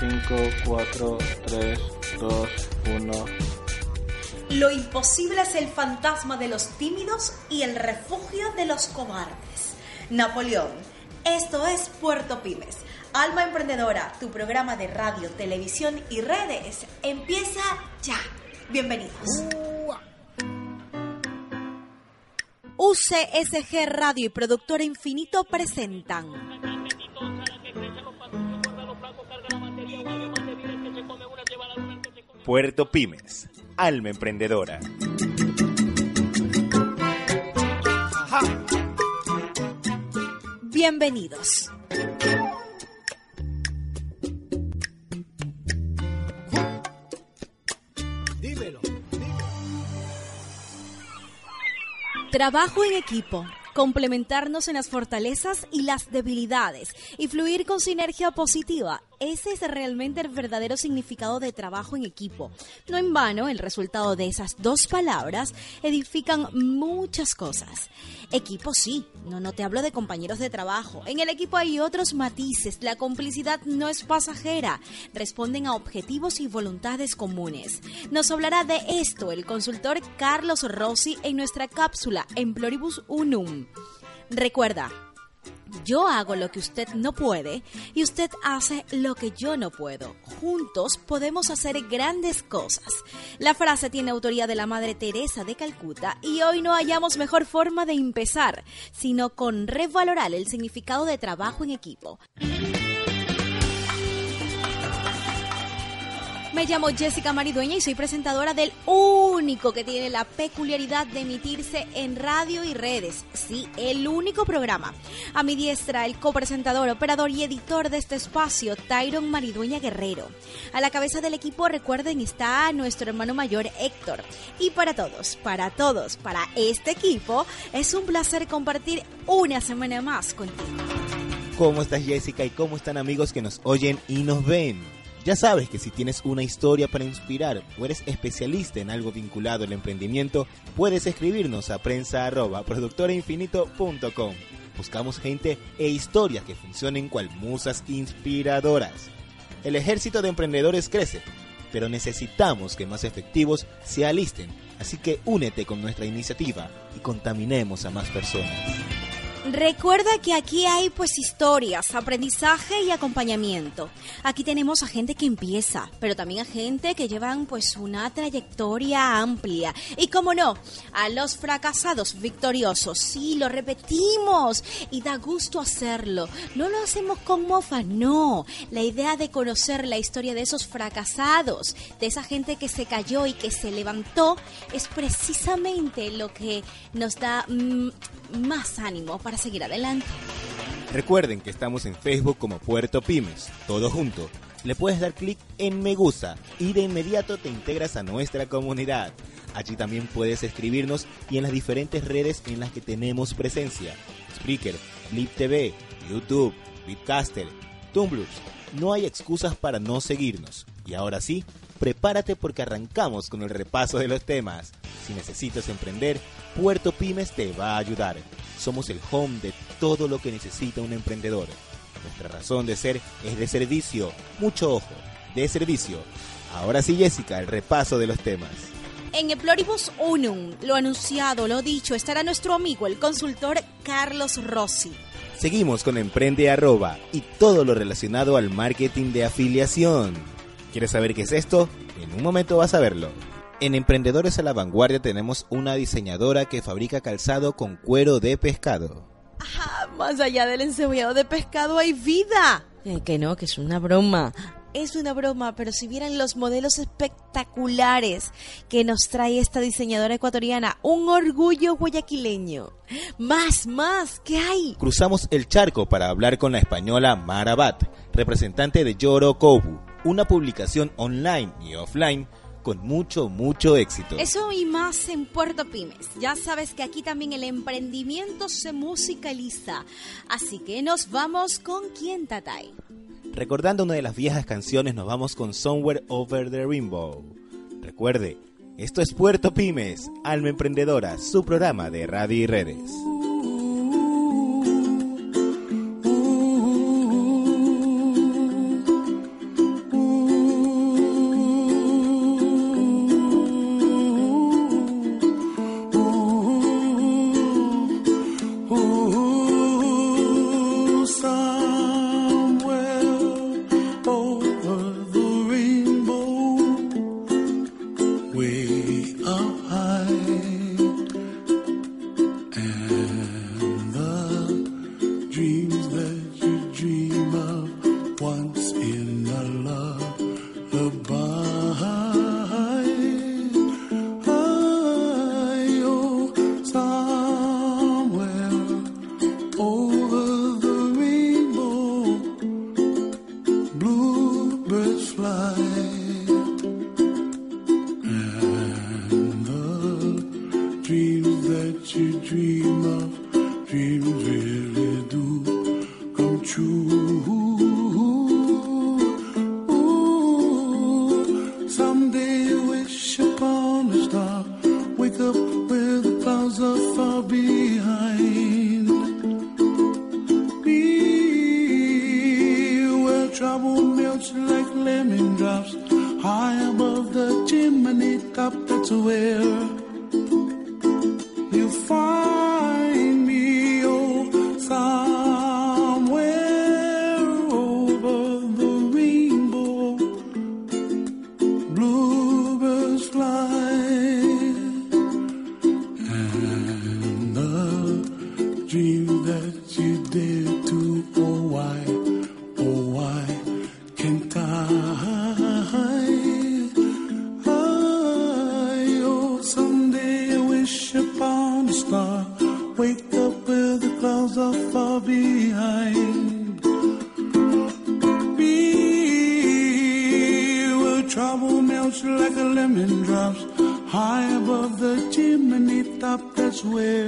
5, 4, 3, 2, 1. Lo imposible es el fantasma de los tímidos y el refugio de los cobardes. Napoleón, esto es Puerto Pymes. Alma Emprendedora, tu programa de radio, televisión y redes, empieza ya. Bienvenidos. UCSG Radio y Productora Infinito presentan Puerto Pymes, alma emprendedora. Bienvenidos. Dímelo. Trabajo en equipo complementarnos en las fortalezas y las debilidades y fluir con sinergia positiva. Ese es realmente el verdadero significado de trabajo en equipo. No en vano, el resultado de esas dos palabras edifican muchas cosas. Equipo sí, no, no te hablo de compañeros de trabajo. En el equipo hay otros matices. La complicidad no es pasajera. Responden a objetivos y voluntades comunes. Nos hablará de esto el consultor Carlos Rossi en nuestra cápsula Emploribus Unum. Recuerda, yo hago lo que usted no puede y usted hace lo que yo no puedo. Juntos podemos hacer grandes cosas. La frase tiene autoría de la Madre Teresa de Calcuta y hoy no hallamos mejor forma de empezar, sino con revalorar el significado de trabajo en equipo. Me llamo Jessica Maridueña y soy presentadora del único que tiene la peculiaridad de emitirse en radio y redes. Sí, el único programa. A mi diestra, el copresentador, operador y editor de este espacio, Tyron Maridueña Guerrero. A la cabeza del equipo, recuerden, está nuestro hermano mayor Héctor. Y para todos, para todos, para este equipo, es un placer compartir una semana más contigo. ¿Cómo estás Jessica y cómo están amigos que nos oyen y nos ven? Ya sabes que si tienes una historia para inspirar o eres especialista en algo vinculado al emprendimiento, puedes escribirnos a prensa arroba productorainfinito.com. Buscamos gente e historias que funcionen cual musas inspiradoras. El ejército de emprendedores crece, pero necesitamos que más efectivos se alisten, así que únete con nuestra iniciativa y contaminemos a más personas. Recuerda que aquí hay pues historias, aprendizaje y acompañamiento. Aquí tenemos a gente que empieza, pero también a gente que llevan pues una trayectoria amplia. Y como no, a los fracasados victoriosos. Sí, lo repetimos y da gusto hacerlo. No lo hacemos con mofa, no. La idea de conocer la historia de esos fracasados, de esa gente que se cayó y que se levantó, es precisamente lo que nos da mm, más ánimo para seguir adelante. Recuerden que estamos en Facebook como Puerto Pymes, todo junto. Le puedes dar clic en me gusta y de inmediato te integras a nuestra comunidad. Allí también puedes escribirnos y en las diferentes redes en las que tenemos presencia. Spreaker, Flip TV, YouTube, Bitcaster, Tumblr. No hay excusas para no seguirnos. Y ahora sí, prepárate porque arrancamos con el repaso de los temas. Si necesitas emprender, Puerto Pymes te va a ayudar. Somos el home de todo lo que necesita un emprendedor. Nuestra razón de ser es de servicio. Mucho ojo, de servicio. Ahora sí, Jessica, el repaso de los temas. En Eploribus Unum, lo anunciado, lo dicho, estará nuestro amigo, el consultor Carlos Rossi. Seguimos con Emprende Arroba y todo lo relacionado al marketing de afiliación. ¿Quieres saber qué es esto? En un momento vas a verlo. En Emprendedores a la Vanguardia tenemos una diseñadora que fabrica calzado con cuero de pescado. Ah, más allá del encebollado de pescado hay vida. Eh, que no, que es una broma. Es una broma, pero si vieran los modelos espectaculares que nos trae esta diseñadora ecuatoriana, un orgullo guayaquileño. Más, más, ¿qué hay? Cruzamos el charco para hablar con la española Mara Bat, representante de Yoro Kobu una publicación online y offline con mucho, mucho éxito. Eso y más en Puerto Pymes. Ya sabes que aquí también el emprendimiento se musicaliza. Así que nos vamos con quién, Tatay. Recordando una de las viejas canciones, nos vamos con Somewhere Over the Rainbow. Recuerde, esto es Puerto Pymes, Alma Emprendedora, su programa de radio y redes. melts like a lemon drops high above the chimney top. That's where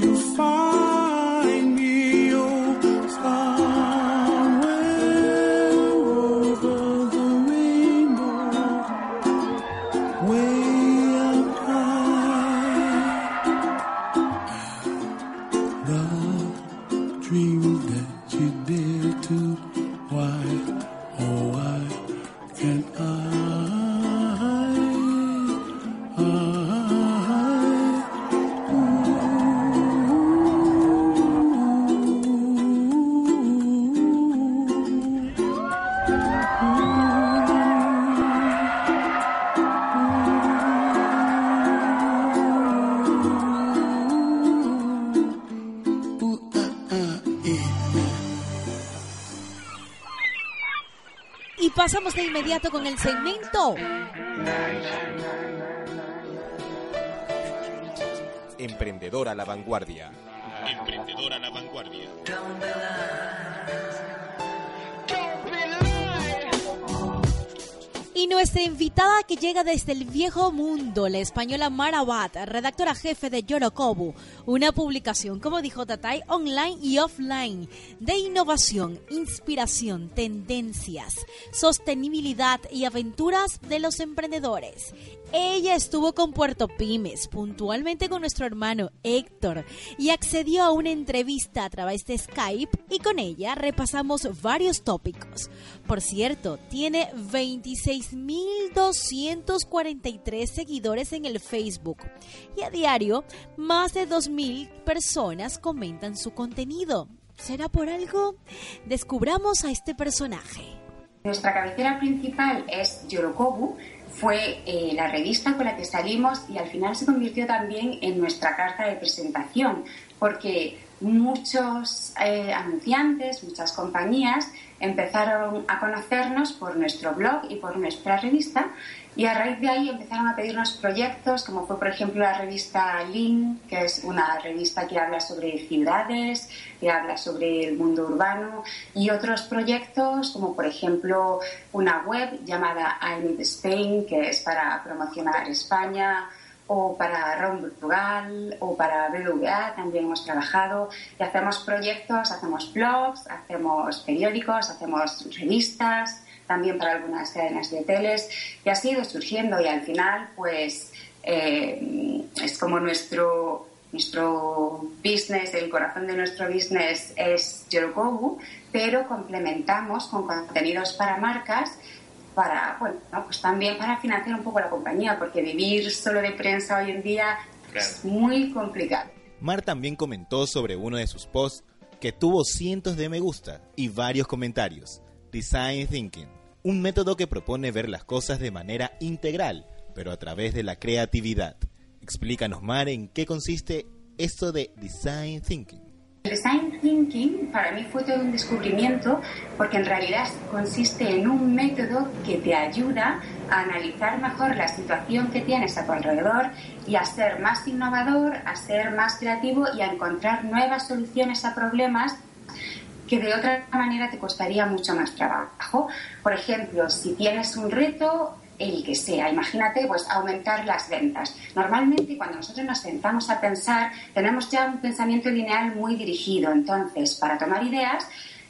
you find. El segmento. Emprendedora a la vanguardia. Emprendedora a la vanguardia. Y nuestra invitada que llega desde el viejo mundo, la española Mara Watt, redactora jefe de Yorokobu, una publicación, como dijo Tatay, online y offline, de innovación, inspiración, tendencias, sostenibilidad y aventuras de los emprendedores. Ella estuvo con Puerto Pymes, puntualmente con nuestro hermano Héctor, y accedió a una entrevista a través de Skype y con ella repasamos varios tópicos. Por cierto, tiene 26.243 seguidores en el Facebook y a diario más de 2.000 personas comentan su contenido. ¿Será por algo? Descubramos a este personaje. Nuestra cabecera principal es Yorokobu, fue eh, la revista con la que salimos y al final se convirtió también en nuestra carta de presentación, porque muchos eh, anunciantes, muchas compañías empezaron a conocernos por nuestro blog y por nuestra revista y a raíz de ahí empezaron a pedirnos proyectos como fue por ejemplo la revista Lin, que es una revista que habla sobre ciudades, que habla sobre el mundo urbano y otros proyectos como por ejemplo una web llamada I Need Spain, que es para promocionar España o para Ron Portugal o para BBVA también hemos trabajado y hacemos proyectos, hacemos blogs, hacemos periódicos, hacemos revistas, también para algunas cadenas de hoteles y ha sido surgiendo y al final pues eh, es como nuestro nuestro business, el corazón de nuestro business es Yorokobu, pero complementamos con contenidos para marcas para, bueno, pues también para financiar un poco la compañía, porque vivir solo de prensa hoy en día es muy complicado. Mar también comentó sobre uno de sus posts que tuvo cientos de me gusta y varios comentarios. Design Thinking, un método que propone ver las cosas de manera integral, pero a través de la creatividad. Explícanos, Mar, en qué consiste esto de Design Thinking. El design thinking para mí fue todo un descubrimiento porque en realidad consiste en un método que te ayuda a analizar mejor la situación que tienes a tu alrededor y a ser más innovador, a ser más creativo y a encontrar nuevas soluciones a problemas que de otra manera te costaría mucho más trabajo. Por ejemplo, si tienes un reto, el que sea. Imagínate, pues, aumentar las ventas. Normalmente, cuando nosotros nos sentamos a pensar, tenemos ya un pensamiento lineal muy dirigido. Entonces, para tomar ideas,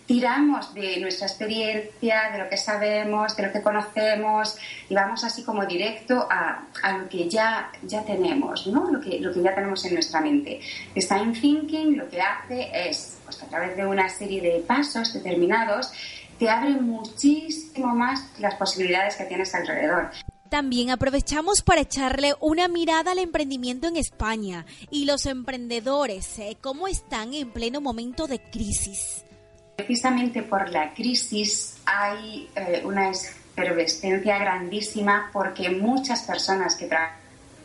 tiramos de nuestra experiencia, de lo que sabemos, de lo que conocemos y vamos así como directo a, a lo que ya, ya tenemos, ¿no? Lo que, lo que ya tenemos en nuestra mente. Design Thinking lo que hace es, pues a través de una serie de pasos determinados, te abre muchísimo más las posibilidades que tienes alrededor. También aprovechamos para echarle una mirada al emprendimiento en España y los emprendedores, ¿eh? ¿cómo están en pleno momento de crisis? Precisamente por la crisis hay eh, una efervescencia grandísima porque muchas personas que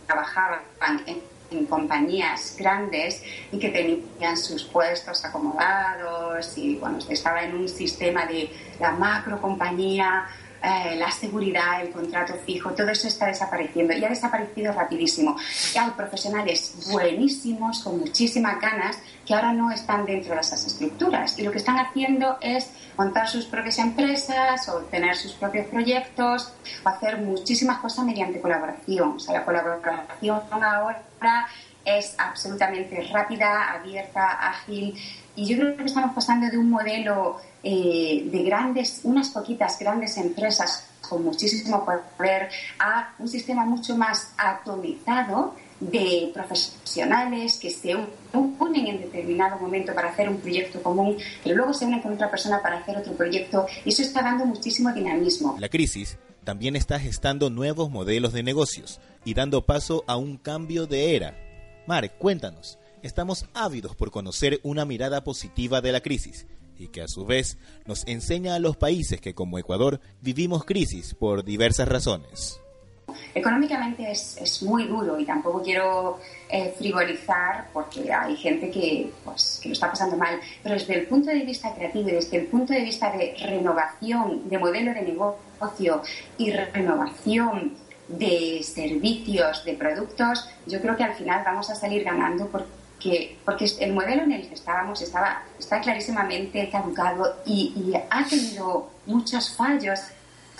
trabajaban en en compañías grandes y que tenían sus puestos acomodados y bueno, estaba en un sistema de la macro compañía, eh, la seguridad, el contrato fijo, todo eso está desapareciendo y ha desaparecido rapidísimo. Y hay profesionales buenísimos, con muchísimas ganas, que ahora no están dentro de esas estructuras y lo que están haciendo es montar sus propias empresas o tener sus propios proyectos o hacer muchísimas cosas mediante colaboración. O sea, la colaboración ahora es absolutamente rápida, abierta, ágil y yo creo que estamos pasando de un modelo eh, de grandes, unas poquitas grandes empresas con muchísimo poder a un sistema mucho más atomizado de profesionales que se unen en determinado momento para hacer un proyecto común, pero luego se unen con otra persona para hacer otro proyecto eso está dando muchísimo dinamismo. La crisis también está gestando nuevos modelos de negocios y dando paso a un cambio de era. Mar, cuéntanos, estamos ávidos por conocer una mirada positiva de la crisis y que a su vez nos enseña a los países que como Ecuador vivimos crisis por diversas razones. Económicamente es, es muy duro y tampoco quiero eh, frivolizar porque hay gente que, pues, que lo está pasando mal, pero desde el punto de vista creativo y desde el punto de vista de renovación de modelo de negocio y renovación de servicios, de productos, yo creo que al final vamos a salir ganando porque porque el modelo en el que estábamos estaba, está clarísimamente caducado y, ha tenido muchos fallos,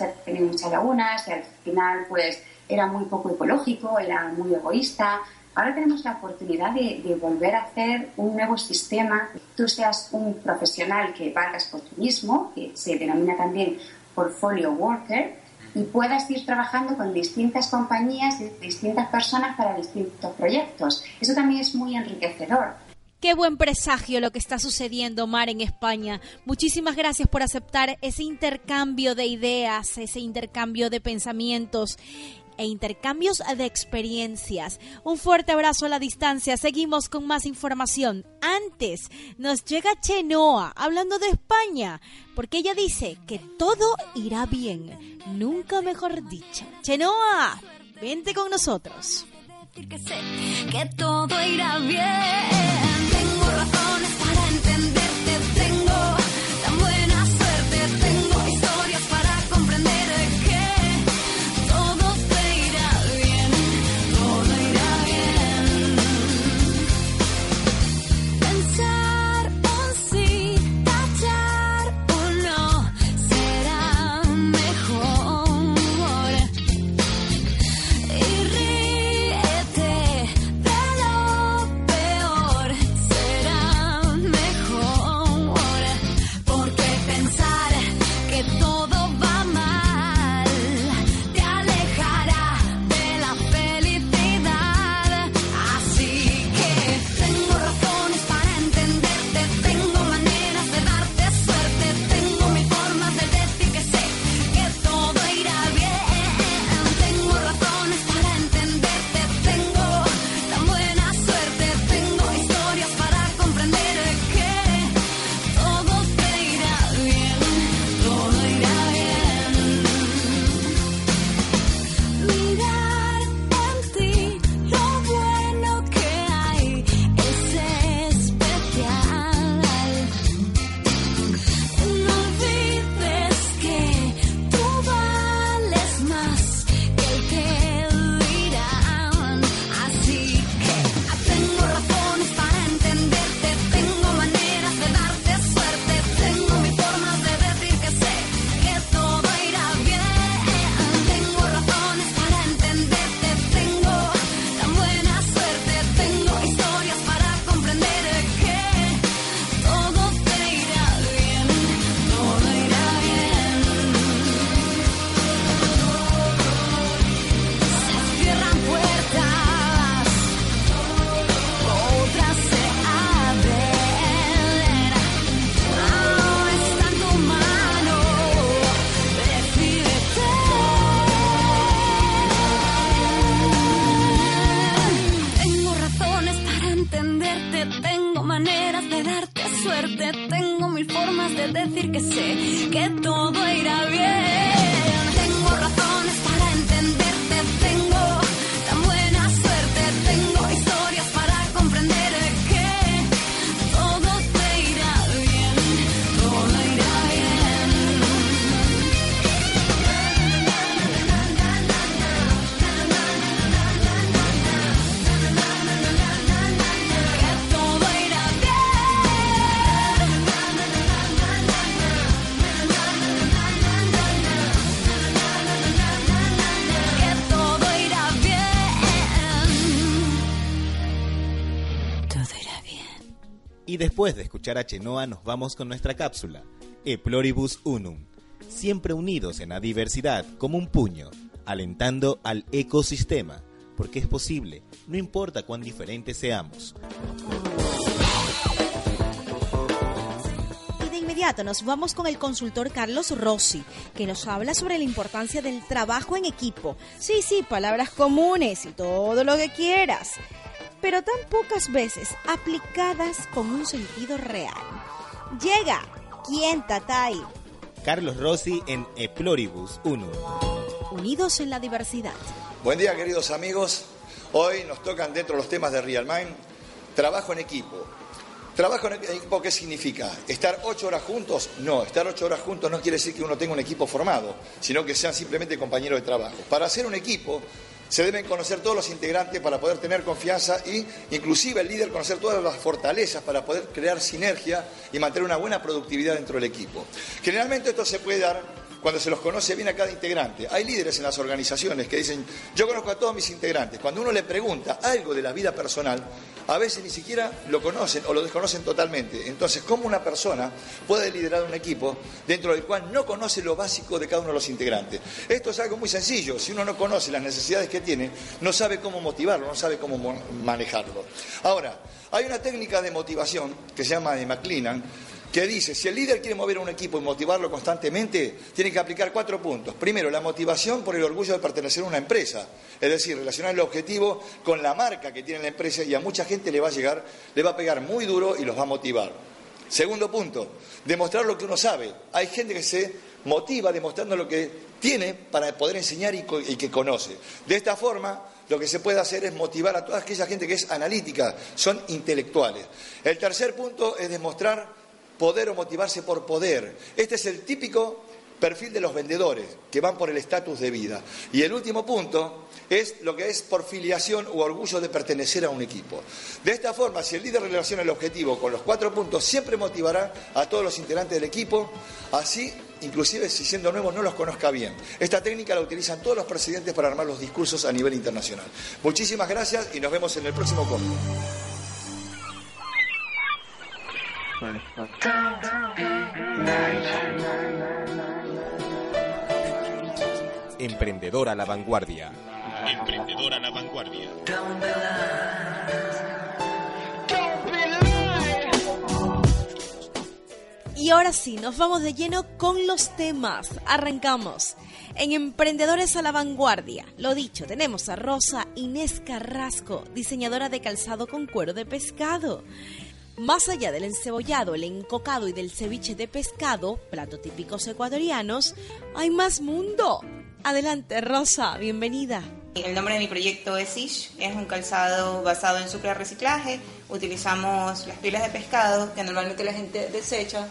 tenido muchas lagunas y al final pues era muy poco ecológico, era muy egoísta. Ahora tenemos la oportunidad de, de volver a hacer un nuevo sistema. Tú seas un profesional que valgas por ti mismo, que se denomina también portfolio worker, y puedas ir trabajando con distintas compañías y distintas personas para distintos proyectos. Eso también es muy enriquecedor. Qué buen presagio lo que está sucediendo, Mar, en España. Muchísimas gracias por aceptar ese intercambio de ideas, ese intercambio de pensamientos e intercambios de experiencias. Un fuerte abrazo a la distancia. Seguimos con más información. Antes nos llega Chenoa hablando de España, porque ella dice que todo irá bien. Nunca mejor dicho. Chenoa, vente con nosotros. Que todo irá bien. Tengo Y después de escuchar a Chenoa nos vamos con nuestra cápsula, E Unum, siempre unidos en la diversidad como un puño, alentando al ecosistema, porque es posible, no importa cuán diferentes seamos. Y de inmediato nos vamos con el consultor Carlos Rossi, que nos habla sobre la importancia del trabajo en equipo. Sí, sí, palabras comunes y todo lo que quieras, pero tan pocas veces aplicadas con un sentido real. Llega, ¿quién Tatay? Carlos Rossi en E Pluribus Unum. Unidos en la diversidad. Buen día, queridos amigos. Hoy nos tocan dentro de los temas de Real Mind trabajo en equipo. ¿Trabajo en equipo qué significa? ¿Estar ocho horas juntos? No, estar ocho horas juntos no quiere decir que uno tenga un equipo formado, sino que sean simplemente compañeros de trabajo. Para hacer un equipo se deben conocer todos los integrantes para poder tener confianza y inclusive el líder conocer todas las fortalezas para poder crear sinergia y mantener una buena productividad dentro del equipo. Generalmente esto se puede dar cuando se los conoce bien a cada integrante. Hay líderes en las organizaciones que dicen, yo conozco a todos mis integrantes. Cuando uno le pregunta algo de la vida personal, a veces ni siquiera lo conocen o lo desconocen totalmente. Entonces, ¿cómo una persona puede liderar un equipo dentro del cual no conoce lo básico de cada uno de los integrantes? Esto es algo muy sencillo. Si uno no conoce las necesidades que tiene, no sabe cómo motivarlo, no sabe cómo mo- manejarlo. Ahora, hay una técnica de motivación que se llama de McLennan, que dice, si el líder quiere mover a un equipo y motivarlo constantemente, tiene que aplicar cuatro puntos. Primero, la motivación por el orgullo de pertenecer a una empresa, es decir, relacionar el objetivo con la marca que tiene la empresa y a mucha gente le va a llegar, le va a pegar muy duro y los va a motivar. Segundo punto, demostrar lo que uno sabe. Hay gente que se motiva demostrando lo que tiene para poder enseñar y, y que conoce. De esta forma, lo que se puede hacer es motivar a toda aquella gente que es analítica, son intelectuales. El tercer punto es demostrar poder o motivarse por poder. Este es el típico perfil de los vendedores, que van por el estatus de vida. Y el último punto es lo que es por filiación u orgullo de pertenecer a un equipo. De esta forma, si el líder relaciona el objetivo con los cuatro puntos, siempre motivará a todos los integrantes del equipo, así inclusive si siendo nuevos no los conozca bien. Esta técnica la utilizan todos los presidentes para armar los discursos a nivel internacional. Muchísimas gracias y nos vemos en el próximo corte. Emprendedor a la vanguardia. Emprendedor a la vanguardia. Y ahora sí, nos vamos de lleno con los temas. Arrancamos. En Emprendedores a la Vanguardia, lo dicho, tenemos a Rosa Inés Carrasco, diseñadora de calzado con cuero de pescado. Más allá del encebollado, el encocado y del ceviche de pescado, platos típicos ecuatorianos, hay más mundo. Adelante, Rosa, bienvenida. El nombre de mi proyecto es Ish, es un calzado basado en sucre reciclaje. Utilizamos las pilas de pescado que normalmente la gente desecha,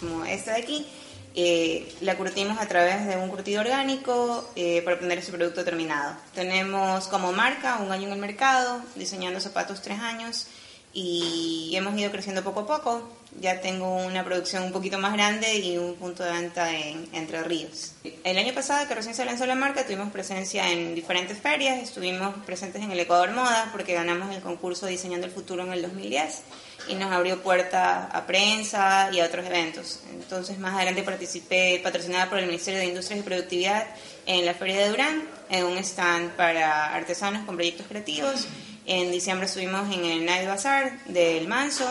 como esta de aquí. Eh, la curtimos a través de un curtido orgánico eh, para obtener ese producto terminado. Tenemos como marca un año en el mercado, diseñando zapatos tres años y hemos ido creciendo poco a poco. Ya tengo una producción un poquito más grande y un punto de venta en Entre Ríos. El año pasado, que recién se lanzó la marca, tuvimos presencia en diferentes ferias. Estuvimos presentes en el Ecuador Moda porque ganamos el concurso Diseñando el Futuro en el 2010 y nos abrió puerta a prensa y a otros eventos. Entonces, más adelante participé, patrocinada por el Ministerio de Industrias y Productividad, en la Feria de Durán, en un stand para artesanos con proyectos creativos. En diciembre estuvimos en el Night Bazaar del Manso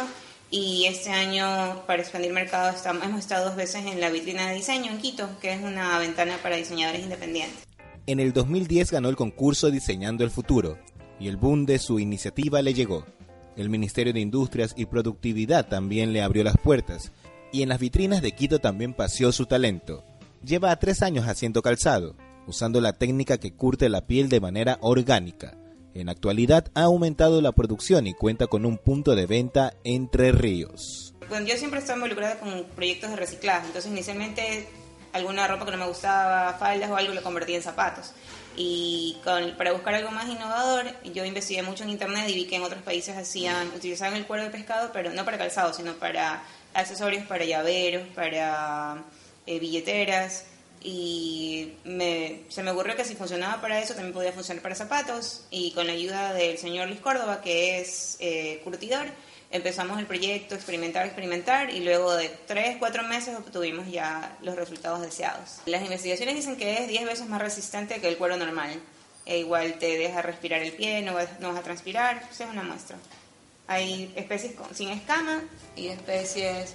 y este año para expandir mercado hemos estado dos veces en la vitrina de diseño en Quito, que es una ventana para diseñadores independientes. En el 2010 ganó el concurso Diseñando el Futuro y el boom de su iniciativa le llegó. El Ministerio de Industrias y Productividad también le abrió las puertas y en las vitrinas de Quito también paseó su talento. Lleva tres años haciendo calzado, usando la técnica que curte la piel de manera orgánica. En la actualidad ha aumentado la producción y cuenta con un punto de venta entre ríos. Bueno, yo siempre estaba involucrada con proyectos de reciclaje, entonces inicialmente alguna ropa que no me gustaba, faldas o algo, lo convertí en zapatos. Y con- para buscar algo más innovador, yo investigué mucho en internet y vi que en otros países hacían, utilizaban el cuero de pescado, pero no para calzado, sino para accesorios, para llaveros, para eh, billeteras. Y me- se me ocurrió que si funcionaba para eso, también podía funcionar para zapatos. Y con la ayuda del señor Luis Córdoba, que es eh, curtidor, empezamos el proyecto, experimentar, experimentar, y luego de tres, cuatro meses obtuvimos ya los resultados deseados. Las investigaciones dicen que es 10 veces más resistente que el cuero normal. E igual te deja respirar el pie, no vas, no vas a transpirar, esa es una muestra. Hay especies con- sin escama y especies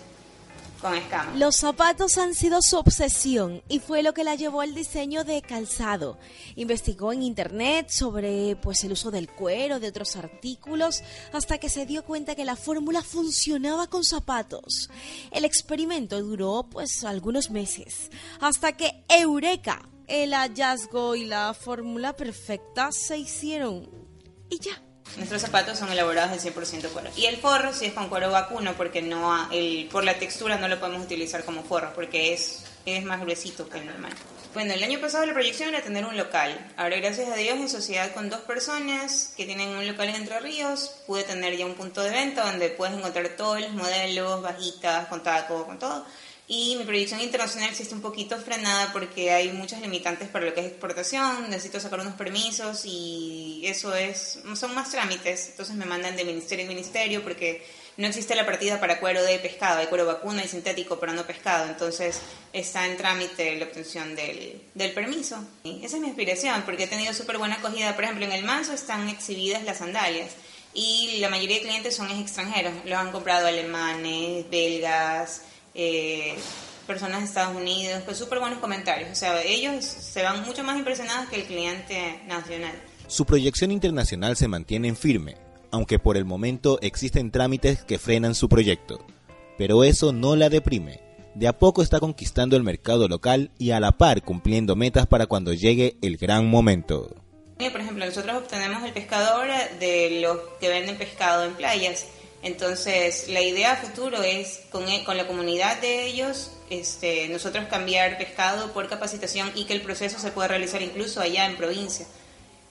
Los zapatos han sido su obsesión y fue lo que la llevó al diseño de calzado. Investigó en internet sobre pues el uso del cuero, de otros artículos, hasta que se dio cuenta que la fórmula funcionaba con zapatos. El experimento duró pues algunos meses, hasta que Eureka, el hallazgo y la fórmula perfecta se hicieron. Y ya. Nuestros zapatos son elaborados del 100% cuero. Y el forro sí es con cuero vacuno porque no el, por la textura no lo podemos utilizar como forro porque es, es más gruesito que el normal. Bueno, el año pasado la proyección era tener un local. Ahora, gracias a Dios, en sociedad con dos personas que tienen un local en Entre Ríos, pude tener ya un punto de venta donde puedes encontrar todos los modelos, bajitas, con taco, con todo. Y mi proyección internacional sí está un poquito frenada porque hay muchas limitantes para lo que es exportación, necesito sacar unos permisos y eso es, son más trámites, entonces me mandan de ministerio en ministerio porque no existe la partida para cuero de pescado, hay cuero vacuna y sintético, pero no pescado, entonces está en trámite la obtención del, del permiso. Esa es mi inspiración porque he tenido súper buena acogida, por ejemplo, en el Manso están exhibidas las sandalias y la mayoría de clientes son extranjeros, los han comprado alemanes, belgas, eh, personas de Estados Unidos, pues súper buenos comentarios. O sea, ellos se van mucho más impresionados que el cliente nacional. Su proyección internacional se mantiene en firme, aunque por el momento existen trámites que frenan su proyecto. Pero eso no la deprime. De a poco está conquistando el mercado local y a la par cumpliendo metas para cuando llegue el gran momento. Por ejemplo, nosotros obtenemos el pescado ahora de los que venden pescado en playas. Entonces, la idea a futuro es con, e- con la comunidad de ellos, este, nosotros cambiar pescado por capacitación y que el proceso se pueda realizar incluso allá en provincia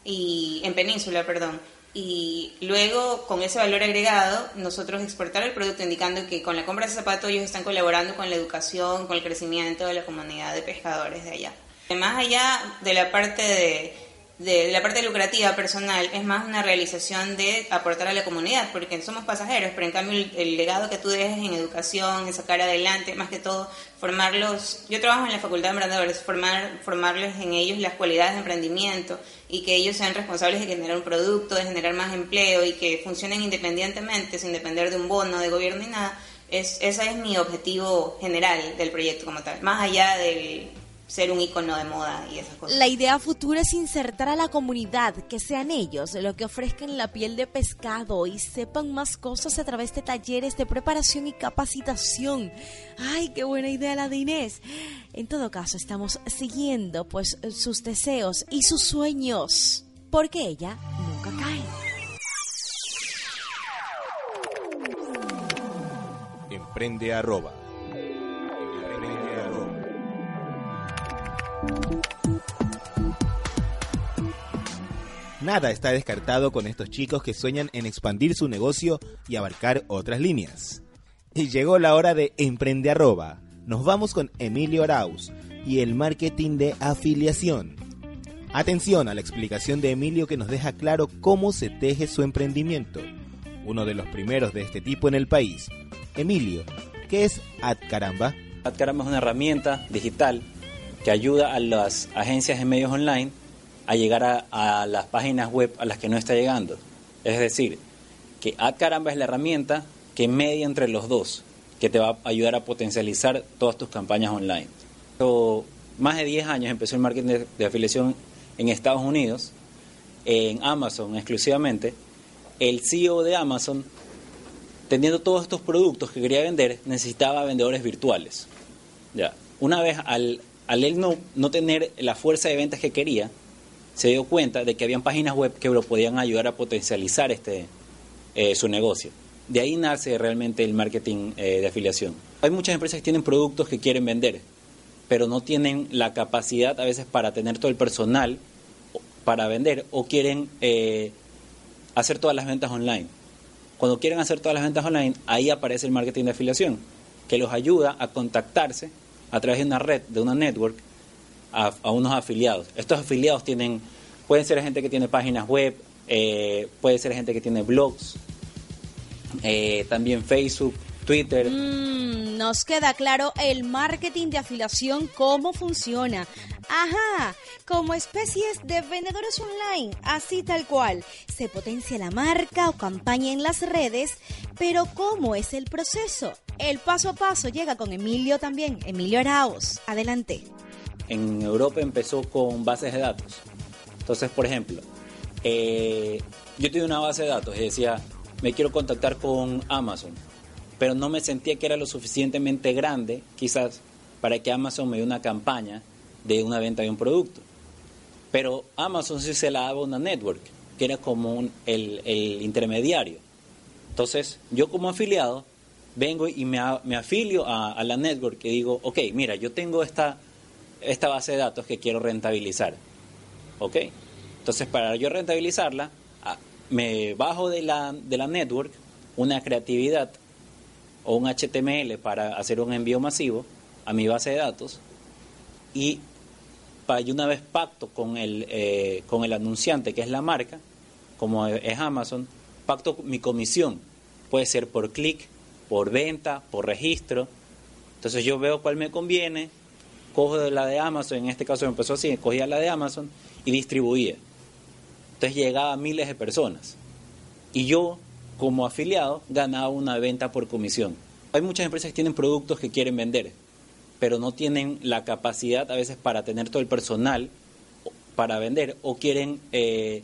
y en península, perdón. Y luego, con ese valor agregado, nosotros exportar el producto indicando que con la compra de ese zapato ellos están colaborando con la educación, con el crecimiento de la comunidad de pescadores de allá. Más allá de la parte de, de la parte lucrativa personal, es más una realización de aportar a la comunidad, porque somos pasajeros, pero en cambio el, legado que tú dejes en educación, en sacar adelante, más que todo, formarlos, yo trabajo en la Facultad de Emprendedores, formar, formarles en ellos las cualidades de emprendimiento y que ellos sean responsables de generar un producto, de generar más empleo y que funcionen independientemente, sin depender de un bono, de gobierno ni nada, es, ese es mi objetivo general del proyecto como tal, más allá de ser un icono de moda y esas cosas. La idea futura es insertar a la comunidad, que sean ellos los que ofrezcan la piel de pescado y sepan más cosas a través de talleres de preparación y capacitación. Ay, qué buena idea la de Inés. En todo caso, estamos siguiendo pues sus deseos y sus sueños, porque ella nunca cae. Emprende arroba. Nada está descartado con estos chicos que sueñan en expandir su negocio y abarcar otras líneas. Y llegó la hora de Emprende arroba. Nos vamos con Emilio Arauz y el marketing de afiliación. Atención a la explicación de Emilio que nos deja claro cómo se teje su emprendimiento. Uno de los primeros de este tipo en el país. Emilio, ¿qué es AdCaramba? AdCaramba es una herramienta digital que ayuda a las agencias de medios online a llegar a, a las páginas web a las que no está llegando. Es decir, que AdCaramba es la herramienta que media entre los dos, que te va a ayudar a potencializar todas tus campañas online. So, más de 10 años empezó el marketing de, de afiliación en Estados Unidos, en Amazon exclusivamente. El CEO de Amazon teniendo todos estos productos que quería vender, necesitaba vendedores virtuales. Ya. Una vez al, al él no, tener la fuerza de ventas que quería, se dio cuenta de que habían páginas web que lo podían ayudar a potencializar este, eh, su negocio. De ahí nace realmente el marketing eh, de afiliación. Hay muchas empresas que tienen productos que quieren vender, pero no tienen la capacidad a veces para tener todo el personal para vender o quieren eh, hacer todas las ventas online. Cuando quieren hacer todas las ventas online, ahí aparece el marketing de afiliación, que los ayuda a contactarse a través de una red, de una network, a, unos afiliados. Estos afiliados tienen, pueden ser gente que tiene páginas web, eh, puede ser gente que tiene blogs, eh, también Facebook, Twitter. Mm, nos queda claro el marketing de afiliación, cómo funciona. Ajá, como especies de vendedores online, así tal cual. Se potencia la marca o campaña en las redes, pero ¿cómo es el proceso? El paso a paso llega con Emilio también, Emilio Arauz. Adelante. En Europa empezó con bases de datos. Entonces, por ejemplo, eh, yo tenía una base de datos y decía, me quiero contactar con Amazon, pero no me sentía que era lo suficientemente grande, quizás, para que Amazon me dé una campaña de una venta de un producto. Pero Amazon sí se la daba una network, que era como el, intermediario. Entonces, yo como afiliado vengo y me, afilio a, la network y digo, ok, mira, yo tengo esta, base de datos que quiero rentabilizar. ¿Ok? Entonces, para yo rentabilizarla, me bajo de la, de la network una creatividad o un HTML para hacer un envío masivo a mi base de datos y yo una vez pacto con el, eh, con el anunciante, que es la marca, como es Amazon, pacto mi comisión. Puede ser por clic, por venta, por registro. Entonces yo veo cuál me conviene, cojo la de Amazon, en este caso me empezó así, cogía la de Amazon y distribuía. Entonces llegaba a miles de personas. Y yo, como afiliado, ganaba una venta por comisión. Hay muchas empresas que tienen productos que quieren vender, pero no tienen la capacidad a veces para tener todo el personal para vender o quieren eh,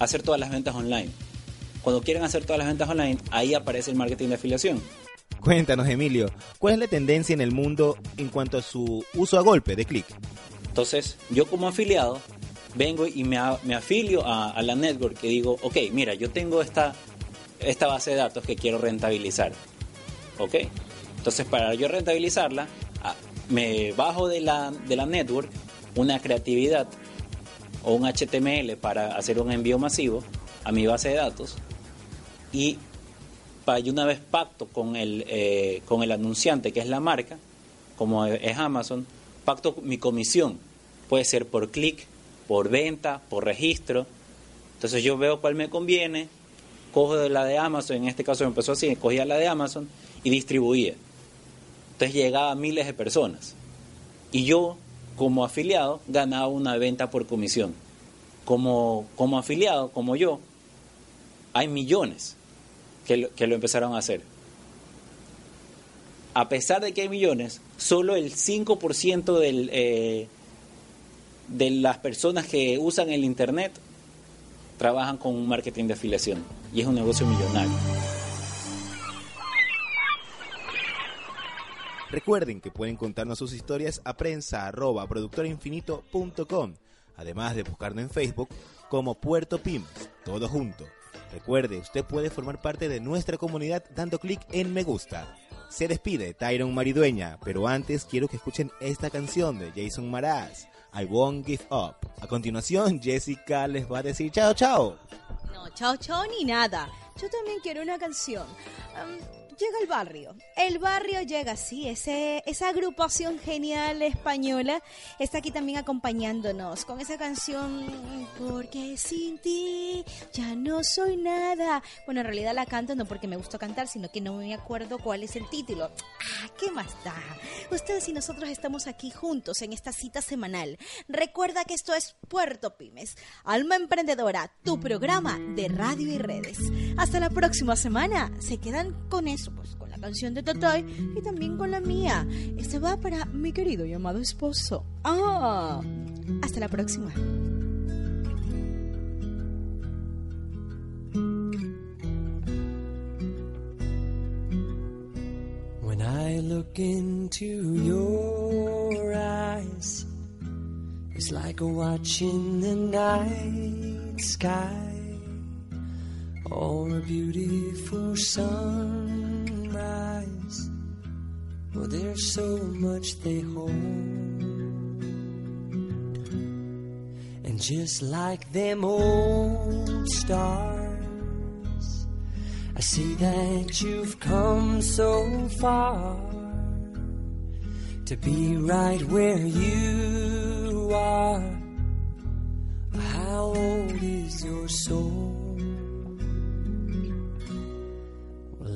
hacer todas las ventas online. Cuando quieren hacer todas las ventas online, ahí aparece el marketing de afiliación. Cuéntanos, Emilio, ¿cuál es la tendencia en el mundo en cuanto a su uso a golpe de clic? Entonces, yo como afiliado vengo y me, me afilio a, a la network y digo, ok, mira, yo tengo esta, esta base de datos que quiero rentabilizar. ¿Ok? Entonces, para yo rentabilizarla, ah, me bajo de la, de la network una creatividad o un HTML para hacer un envío masivo a mi base de datos y para una vez pacto con el, eh, con el anunciante, que es la marca, como es Amazon, pacto mi comisión. Puede ser por clic, por venta, por registro. Entonces yo veo cuál me conviene, cojo de la de Amazon, en este caso empezó así, cogía la de Amazon y distribuía. Entonces llegaba a miles de personas. Y yo, como afiliado, ganaba una venta por comisión. Como, como afiliado, como yo, hay millones que lo, que lo empezaron a hacer. A pesar de que hay millones, solo el 5% del, eh, de las personas que usan el Internet trabajan con un marketing de afiliación y es un negocio millonario. Recuerden que pueden contarnos sus historias a prensa productorinfinito.com, además de buscarnos en Facebook como Puerto Pymes, todo junto. Recuerde, usted puede formar parte de nuestra comunidad dando clic en me gusta. Se despide Tyron Maridueña, pero antes quiero que escuchen esta canción de Jason Maraz, I Won't Give Up. A continuación, Jessica les va a decir chao chao. No, chao, chao, ni nada. Yo también quiero una canción. Am, llega el barrio. El barrio llega, sí. Ese, esa agrupación genial española está aquí también acompañándonos con esa canción Porque sin ti ya no soy nada. Bueno, en realidad la canto no porque me gustó cantar, sino que no me acuerdo cuál es el título. Ah, ¿qué más da? Ustedes y nosotros estamos aquí juntos en esta cita semanal. Recuerda que esto es Puerto Pymes, Alma Emprendedora, tu programa de radio y redes. Hasta la próxima semana. Se quedan con eso, pues con la canción de Totoy y también con la mía. Este va para mi querido y amado esposo. Ah, hasta la próxima. look into your eyes, it's like watching the night sky or a beautiful Well, there's so much they hold. And just like them old stars, I see that you've come so far to be right where you are. How old is your soul?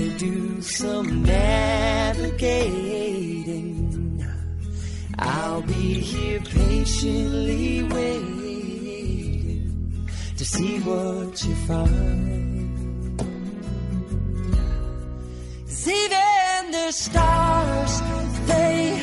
to do some navigating, I'll be here patiently waiting to see what you find. 'Cause even the stars, they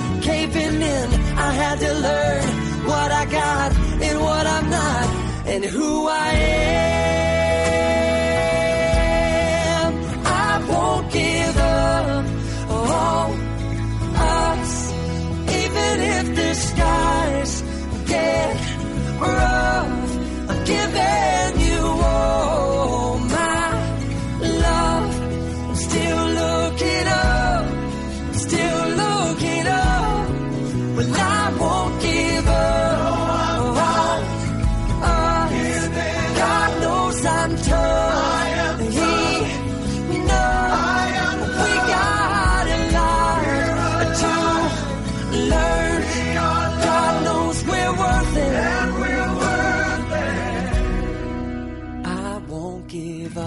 caving in. I had to learn what I got and what I'm not and who I am. I won't give up on us, even if the skies get rough.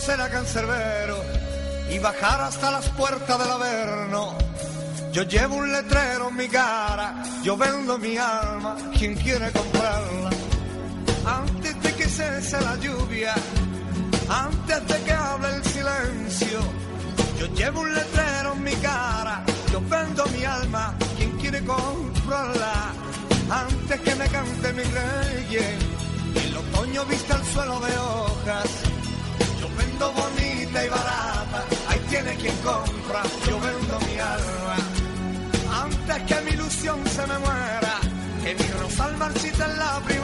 Antes de conocer a Cancerbero y bajar hasta las puertas del Averno, yo llevo un letrero en mi cara, yo vendo mi alma, quien quiere comprarla. Antes de que cese la lluvia, antes de que hable el silencio, yo llevo un letrero en mi cara, yo vendo mi alma, quien quiere comprarla. Antes que me cante mi rey, el otoño vista el suelo de hojas, bonita y barata, ahí tiene quien compra, yo vendo mi alma. Antes que mi ilusión se me muera, que mi rosal marchita en la primavera,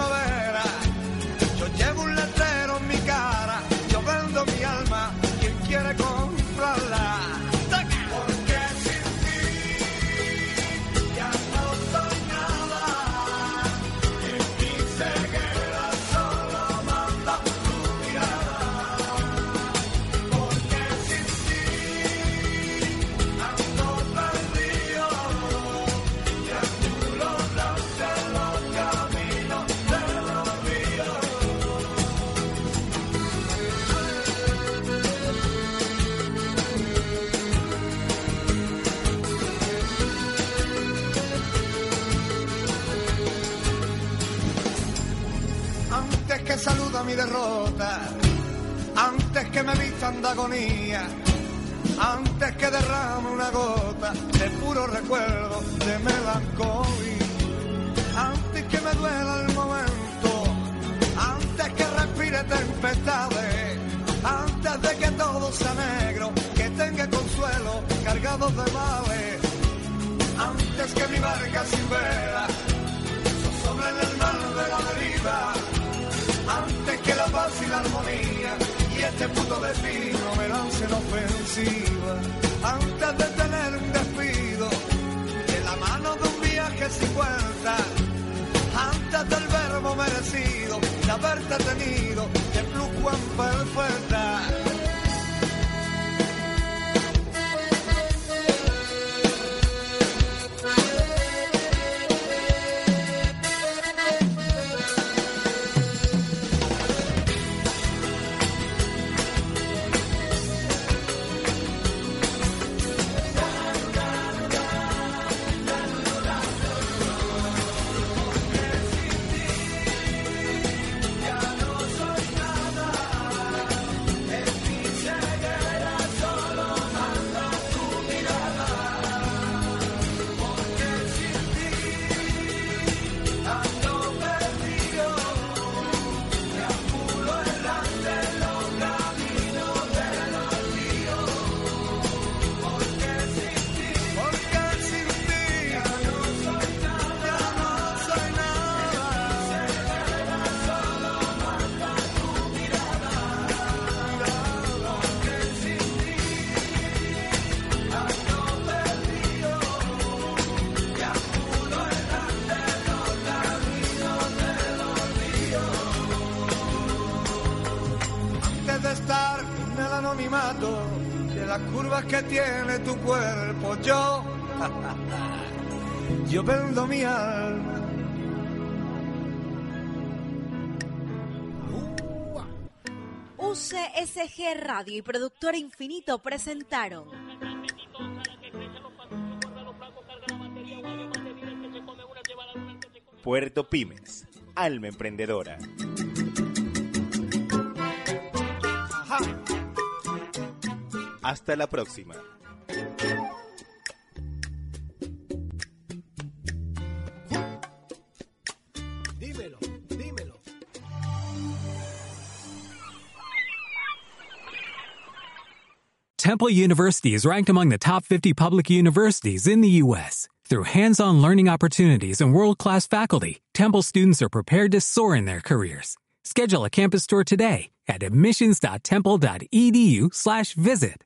antes de tener un despido de la mano de un viaje sin vuelta, antes del verbo merecido de haberte tenido de flujo en perfecta. Curvas que tiene tu cuerpo, yo, yo vendo mi alma. UCSG Radio y Productora Infinito presentaron Puerto Pymes, alma emprendedora. Hasta la próxima. Dímelo, dímelo. Temple University is ranked among the top 50 public universities in the U.S. Through hands-on learning opportunities and world-class faculty, Temple students are prepared to soar in their careers. Schedule a campus tour today at admissions.temple.edu/visit.